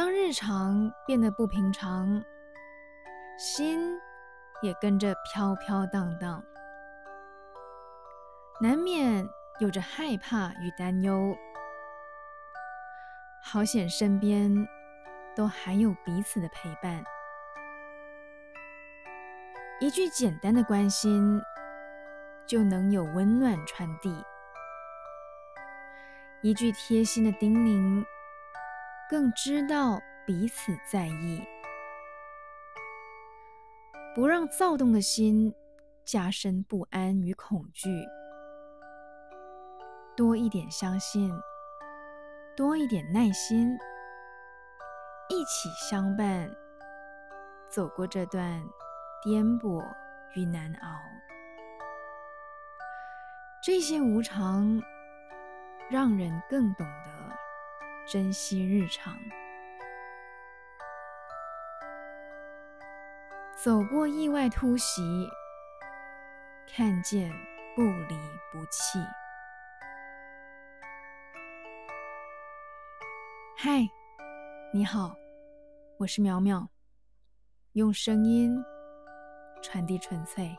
当日常变得不平常，心也跟着飘飘荡荡，难免有着害怕与担忧。好险，身边都还有彼此的陪伴。一句简单的关心，就能有温暖传递；一句贴心的叮咛，更知道彼此在意。不让躁动的心加深不安与恐惧，多一点相信，多一点耐心，一起相伴，走过这段。颠簸与难熬，这些无常让人更懂得珍惜日常。走过意外突袭，看见不离不弃。嗨，你好，我是苗苗，用声音。传递纯粹。